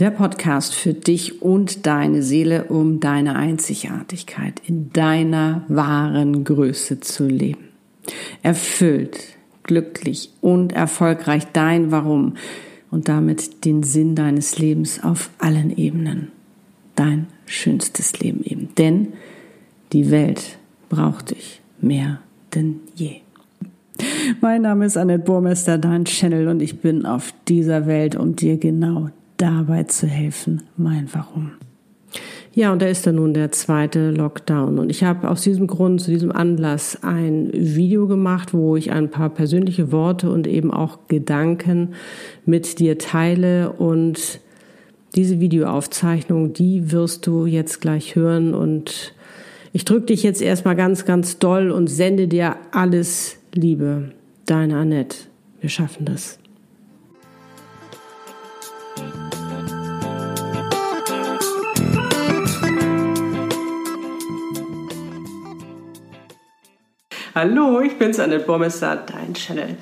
Der Podcast für dich und deine Seele, um deine Einzigartigkeit in deiner wahren Größe zu leben. Erfüllt, glücklich und erfolgreich dein Warum und damit den Sinn deines Lebens auf allen Ebenen. Dein schönstes Leben eben. Denn die Welt braucht dich mehr denn je. Mein Name ist Annette Burmester, dein Channel, und ich bin auf dieser Welt, um dir genau dabei zu helfen, mein Warum. Ja, und da ist dann nun der zweite Lockdown. Und ich habe aus diesem Grund, zu diesem Anlass ein Video gemacht, wo ich ein paar persönliche Worte und eben auch Gedanken mit dir teile. Und diese Videoaufzeichnung, die wirst du jetzt gleich hören und ich drücke dich jetzt erstmal ganz, ganz doll und sende dir alles Liebe. Deine Annette. Wir schaffen das. Hallo, ich bin's Annette Bomester, dein Channel.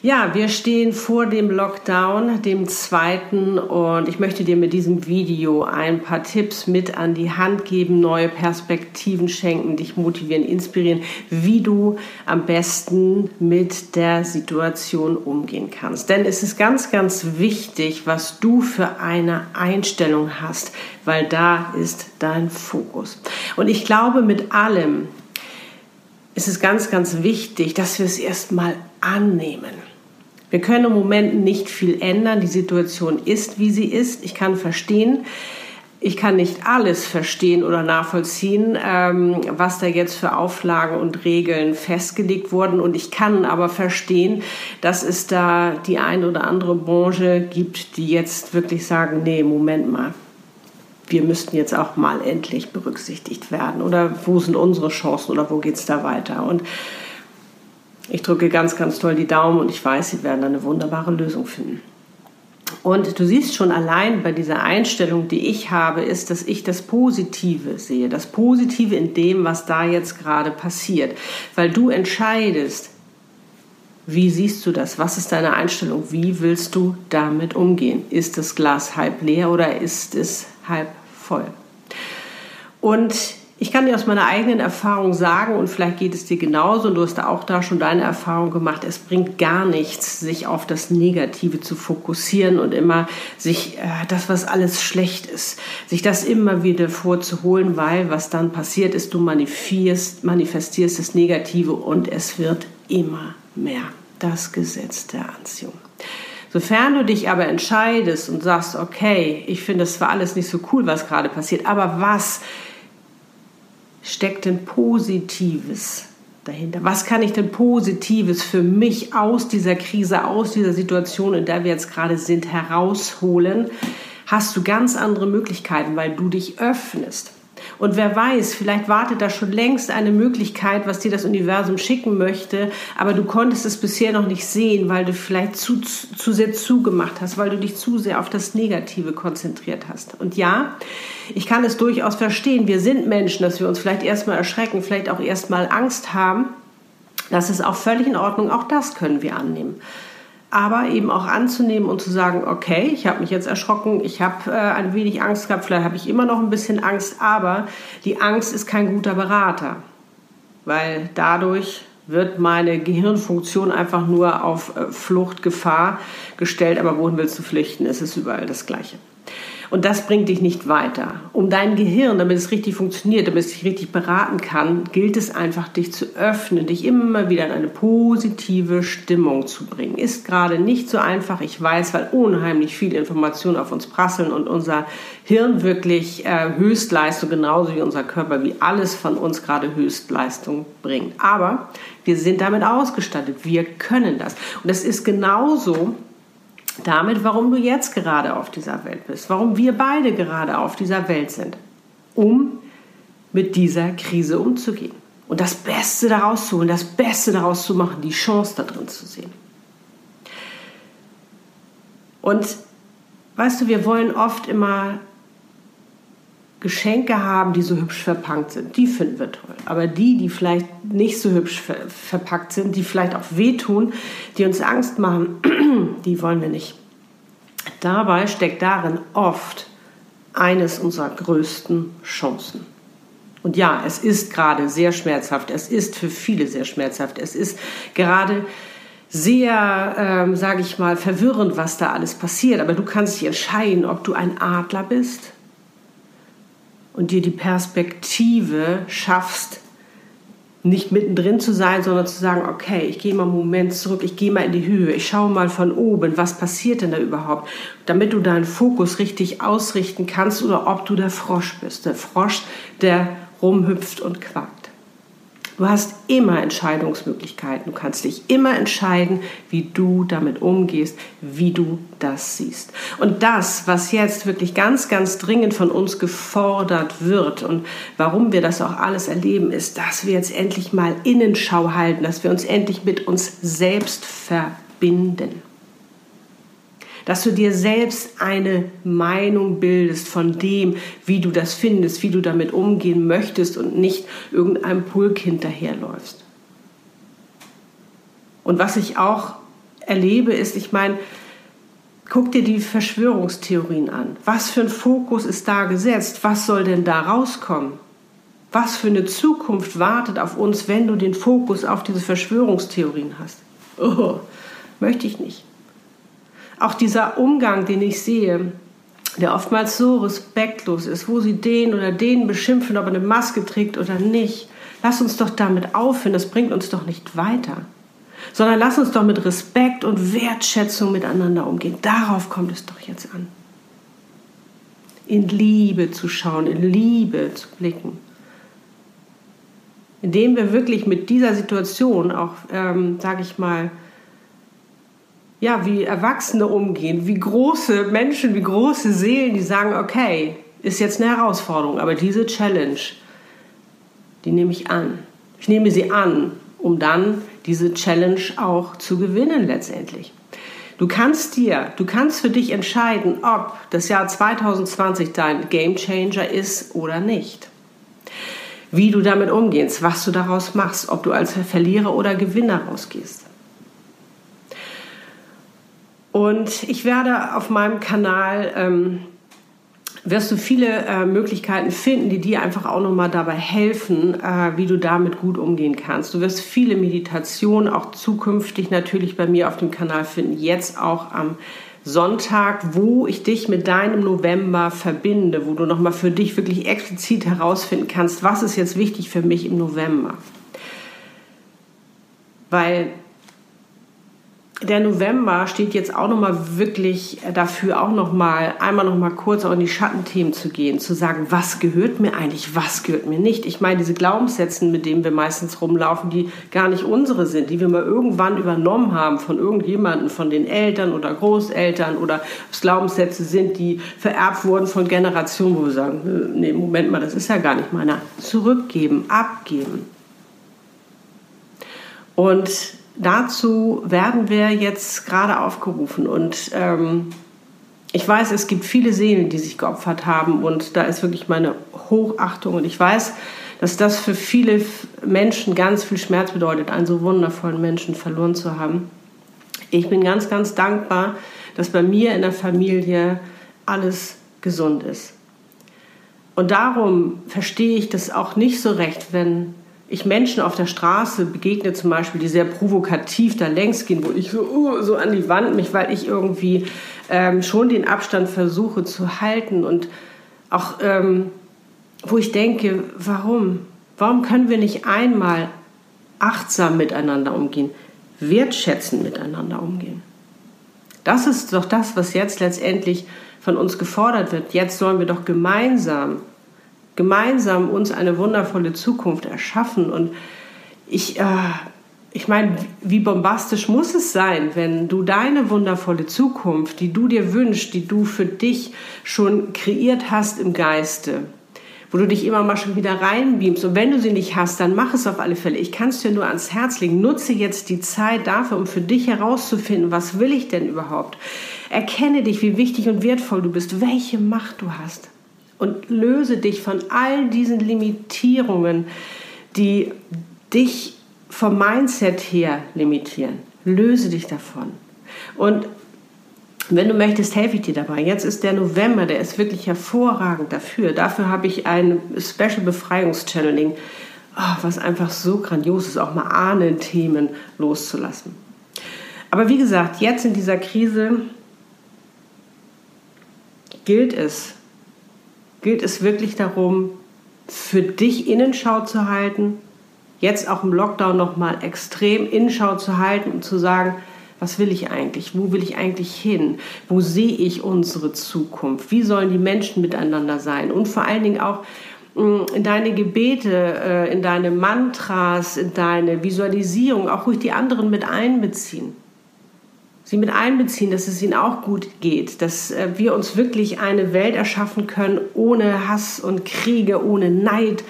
Ja, wir stehen vor dem Lockdown, dem zweiten, und ich möchte dir mit diesem Video ein paar Tipps mit an die Hand geben, neue Perspektiven schenken, dich motivieren, inspirieren, wie du am besten mit der Situation umgehen kannst. Denn es ist ganz, ganz wichtig, was du für eine Einstellung hast, weil da ist dein Fokus. Und ich glaube, mit allem ist es ganz, ganz wichtig, dass wir es erstmal annehmen. Wir können im Moment nicht viel ändern. Die Situation ist, wie sie ist. Ich kann verstehen, ich kann nicht alles verstehen oder nachvollziehen, ähm, was da jetzt für Auflagen und Regeln festgelegt wurden. Und ich kann aber verstehen, dass es da die eine oder andere Branche gibt, die jetzt wirklich sagen, nee, Moment mal, wir müssten jetzt auch mal endlich berücksichtigt werden. Oder wo sind unsere Chancen oder wo geht es da weiter? Und ich drücke ganz, ganz toll die Daumen und ich weiß, Sie werden eine wunderbare Lösung finden. Und du siehst schon allein bei dieser Einstellung, die ich habe, ist, dass ich das Positive sehe. Das Positive in dem, was da jetzt gerade passiert. Weil du entscheidest, wie siehst du das? Was ist deine Einstellung? Wie willst du damit umgehen? Ist das Glas halb leer oder ist es halb voll? Und ich kann dir aus meiner eigenen Erfahrung sagen, und vielleicht geht es dir genauso, und du hast auch da schon deine Erfahrung gemacht, es bringt gar nichts, sich auf das Negative zu fokussieren und immer sich äh, das, was alles schlecht ist, sich das immer wieder vorzuholen, weil was dann passiert ist, du manifestierst, manifestierst das Negative und es wird immer mehr. Das Gesetz der Anziehung. Sofern du dich aber entscheidest und sagst, okay, ich finde es zwar alles nicht so cool, was gerade passiert, aber was steckt denn Positives dahinter? Was kann ich denn Positives für mich aus dieser Krise, aus dieser Situation, in der wir jetzt gerade sind, herausholen? Hast du ganz andere Möglichkeiten, weil du dich öffnest. Und wer weiß, vielleicht wartet da schon längst eine Möglichkeit, was dir das Universum schicken möchte, aber du konntest es bisher noch nicht sehen, weil du vielleicht zu, zu sehr zugemacht hast, weil du dich zu sehr auf das Negative konzentriert hast. Und ja, ich kann es durchaus verstehen. Wir sind Menschen, dass wir uns vielleicht erstmal erschrecken, vielleicht auch erstmal Angst haben. Das ist auch völlig in Ordnung. Auch das können wir annehmen aber eben auch anzunehmen und zu sagen, okay, ich habe mich jetzt erschrocken, ich habe äh, ein wenig Angst gehabt, vielleicht habe ich immer noch ein bisschen Angst, aber die Angst ist kein guter Berater, weil dadurch wird meine Gehirnfunktion einfach nur auf äh, Flucht, Gefahr gestellt, aber wohin willst du flüchten? Es ist überall das Gleiche. Und das bringt dich nicht weiter. Um dein Gehirn, damit es richtig funktioniert, damit es dich richtig beraten kann, gilt es einfach, dich zu öffnen, dich immer wieder in eine positive Stimmung zu bringen. Ist gerade nicht so einfach, ich weiß, weil unheimlich viele Informationen auf uns prasseln und unser Hirn wirklich äh, Höchstleistung, genauso wie unser Körper, wie alles von uns gerade Höchstleistung bringt. Aber wir sind damit ausgestattet, wir können das. Und es ist genauso, damit, warum du jetzt gerade auf dieser Welt bist, warum wir beide gerade auf dieser Welt sind, um mit dieser Krise umzugehen und das Beste daraus zu holen, das Beste daraus zu machen, die Chance da drin zu sehen. Und weißt du, wir wollen oft immer Geschenke haben, die so hübsch verpackt sind. Die finden wir toll. Aber die, die vielleicht nicht so hübsch ver verpackt sind, die vielleicht auch wehtun, die uns Angst machen, die wollen wir nicht. Dabei steckt darin oft eines unserer größten Chancen. Und ja, es ist gerade sehr schmerzhaft. Es ist für viele sehr schmerzhaft. Es ist gerade sehr, ähm, sage ich mal, verwirrend, was da alles passiert. Aber du kannst dich entscheiden, ob du ein Adler bist und dir die Perspektive schaffst, nicht mittendrin zu sein, sondern zu sagen, okay, ich gehe mal einen Moment zurück, ich gehe mal in die Höhe, ich schaue mal von oben, was passiert denn da überhaupt, damit du deinen Fokus richtig ausrichten kannst oder ob du der Frosch bist, der Frosch, der rumhüpft und quakt. Du hast immer Entscheidungsmöglichkeiten. Du kannst dich immer entscheiden, wie du damit umgehst, wie du das siehst. Und das, was jetzt wirklich ganz, ganz dringend von uns gefordert wird und warum wir das auch alles erleben, ist, dass wir jetzt endlich mal Innenschau halten, dass wir uns endlich mit uns selbst verbinden dass du dir selbst eine Meinung bildest von dem, wie du das findest, wie du damit umgehen möchtest und nicht irgendeinem Pulk hinterherläufst. Und was ich auch erlebe, ist, ich meine, guck dir die Verschwörungstheorien an. Was für ein Fokus ist da gesetzt? Was soll denn da rauskommen? Was für eine Zukunft wartet auf uns, wenn du den Fokus auf diese Verschwörungstheorien hast? Oh, möchte ich nicht. Auch dieser Umgang, den ich sehe, der oftmals so respektlos ist, wo sie den oder den beschimpfen, ob er eine Maske trägt oder nicht. Lass uns doch damit aufhören, das bringt uns doch nicht weiter. Sondern lass uns doch mit Respekt und Wertschätzung miteinander umgehen. Darauf kommt es doch jetzt an. In Liebe zu schauen, in Liebe zu blicken. Indem wir wirklich mit dieser Situation auch, ähm, sage ich mal, ja, wie Erwachsene umgehen, wie große Menschen, wie große Seelen, die sagen, okay, ist jetzt eine Herausforderung, aber diese Challenge, die nehme ich an. Ich nehme sie an, um dann diese Challenge auch zu gewinnen letztendlich. Du kannst dir, du kannst für dich entscheiden, ob das Jahr 2020 dein Game Changer ist oder nicht. Wie du damit umgehst, was du daraus machst, ob du als Verlierer oder Gewinner rausgehst. Und ich werde auf meinem Kanal, ähm, wirst du viele äh, Möglichkeiten finden, die dir einfach auch nochmal dabei helfen, äh, wie du damit gut umgehen kannst. Du wirst viele Meditationen auch zukünftig natürlich bei mir auf dem Kanal finden, jetzt auch am Sonntag, wo ich dich mit deinem November verbinde, wo du nochmal für dich wirklich explizit herausfinden kannst, was ist jetzt wichtig für mich im November. Weil der November steht jetzt auch noch mal wirklich dafür, auch noch mal einmal noch mal kurz auch in die Schattenthemen zu gehen, zu sagen, was gehört mir eigentlich, was gehört mir nicht. Ich meine, diese Glaubenssätze, mit denen wir meistens rumlaufen, die gar nicht unsere sind, die wir mal irgendwann übernommen haben von irgendjemandem, von den Eltern oder Großeltern oder es Glaubenssätze sind, die vererbt wurden von Generationen, wo wir sagen, nee, Moment mal, das ist ja gar nicht meiner. Zurückgeben, abgeben. Und dazu werden wir jetzt gerade aufgerufen. Und ähm, ich weiß, es gibt viele Seelen, die sich geopfert haben. Und da ist wirklich meine Hochachtung. Und ich weiß, dass das für viele Menschen ganz viel Schmerz bedeutet, einen so wundervollen Menschen verloren zu haben. Ich bin ganz, ganz dankbar, dass bei mir in der Familie alles gesund ist. Und darum verstehe ich das auch nicht so recht, wenn ich Menschen auf der Straße begegne zum Beispiel, die sehr provokativ da längs gehen, wo ich so, uh, so an die Wand mich, weil ich irgendwie ähm, schon den Abstand versuche zu halten und auch, ähm, wo ich denke, warum? Warum können wir nicht einmal achtsam miteinander umgehen, wertschätzend miteinander umgehen? Das ist doch das, was jetzt letztendlich von uns gefordert wird. Jetzt sollen wir doch gemeinsam gemeinsam uns eine wundervolle Zukunft erschaffen. Und ich, äh, ich meine, wie bombastisch muss es sein, wenn du deine wundervolle Zukunft, die du dir wünschst, die du für dich schon kreiert hast im Geiste, wo du dich immer mal schon wieder reinbeamst. Und wenn du sie nicht hast, dann mach es auf alle Fälle. Ich kann es dir nur ans Herz legen. Nutze jetzt die Zeit dafür, um für dich herauszufinden, was will ich denn überhaupt? Erkenne dich, wie wichtig und wertvoll du bist, welche Macht du hast. Und löse dich von all diesen Limitierungen, die dich vom Mindset her limitieren. Löse dich davon. Und wenn du möchtest, helfe ich dir dabei. Jetzt ist der November, der ist wirklich hervorragend dafür. Dafür habe ich ein Special Befreiungschanneling, oh, was einfach so grandios ist, auch mal Ahnen-Themen loszulassen. Aber wie gesagt, jetzt in dieser Krise gilt es, gilt es wirklich darum, für dich Innenschau zu halten, jetzt auch im Lockdown nochmal extrem Innenschau zu halten und zu sagen, was will ich eigentlich? Wo will ich eigentlich hin? Wo sehe ich unsere Zukunft? Wie sollen die Menschen miteinander sein? Und vor allen Dingen auch mm, in deine Gebete, äh, in deine Mantras, in deine Visualisierung auch ruhig die anderen mit einbeziehen. Sie mit einbeziehen, dass es ihnen auch gut geht, dass äh, wir uns wirklich eine Welt erschaffen können ohne Hass und Kriege, ohne Neid,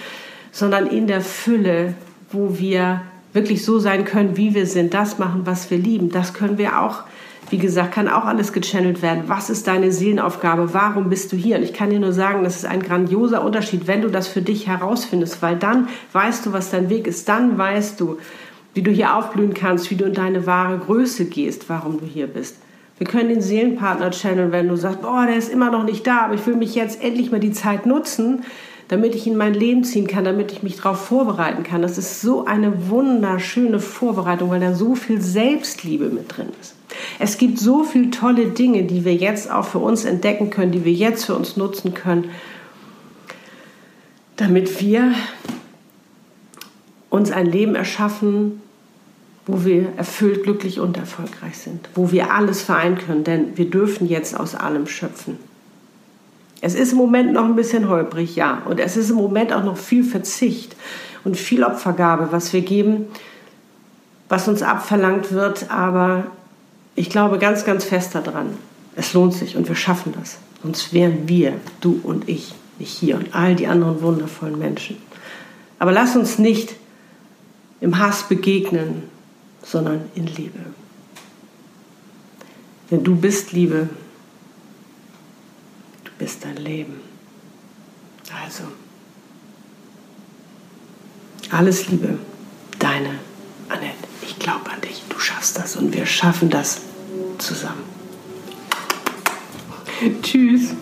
sondern in der Fülle, wo wir wirklich so sein können, wie wir sind, das machen, was wir lieben. Das können wir auch, wie gesagt, kann auch alles gechannelt werden. Was ist deine Seelenaufgabe? Warum bist du hier? Und ich kann dir nur sagen, das ist ein grandioser Unterschied, wenn du das für dich herausfindest, weil dann weißt du, was dein Weg ist. Dann weißt du, wie du hier aufblühen kannst, wie du in deine wahre Größe gehst, warum du hier bist. Wir können den Seelenpartner channeln, wenn du sagst, boah, der ist immer noch nicht da, aber ich will mich jetzt endlich mal die Zeit nutzen, damit ich in mein Leben ziehen kann, damit ich mich darauf vorbereiten kann. Das ist so eine wunderschöne Vorbereitung, weil da so viel Selbstliebe mit drin ist. Es gibt so viele tolle Dinge, die wir jetzt auch für uns entdecken können, die wir jetzt für uns nutzen können, damit wir uns ein Leben erschaffen, wo wir erfüllt, glücklich und erfolgreich sind, wo wir alles vereinen können, denn wir dürfen jetzt aus allem schöpfen. Es ist im Moment noch ein bisschen holprig, ja. Und es ist im Moment auch noch viel Verzicht und viel Opfergabe, was wir geben, was uns abverlangt wird. Aber ich glaube ganz, ganz fest daran. Es lohnt sich und wir schaffen das. Sonst wären wir, du und ich, nicht hier und all die anderen wundervollen Menschen. Aber lass uns nicht im Hass begegnen, sondern in Liebe. Denn du bist Liebe bist dein Leben. Also, alles Liebe, deine Annette. Ich glaube an dich, du schaffst das und wir schaffen das zusammen. Tschüss.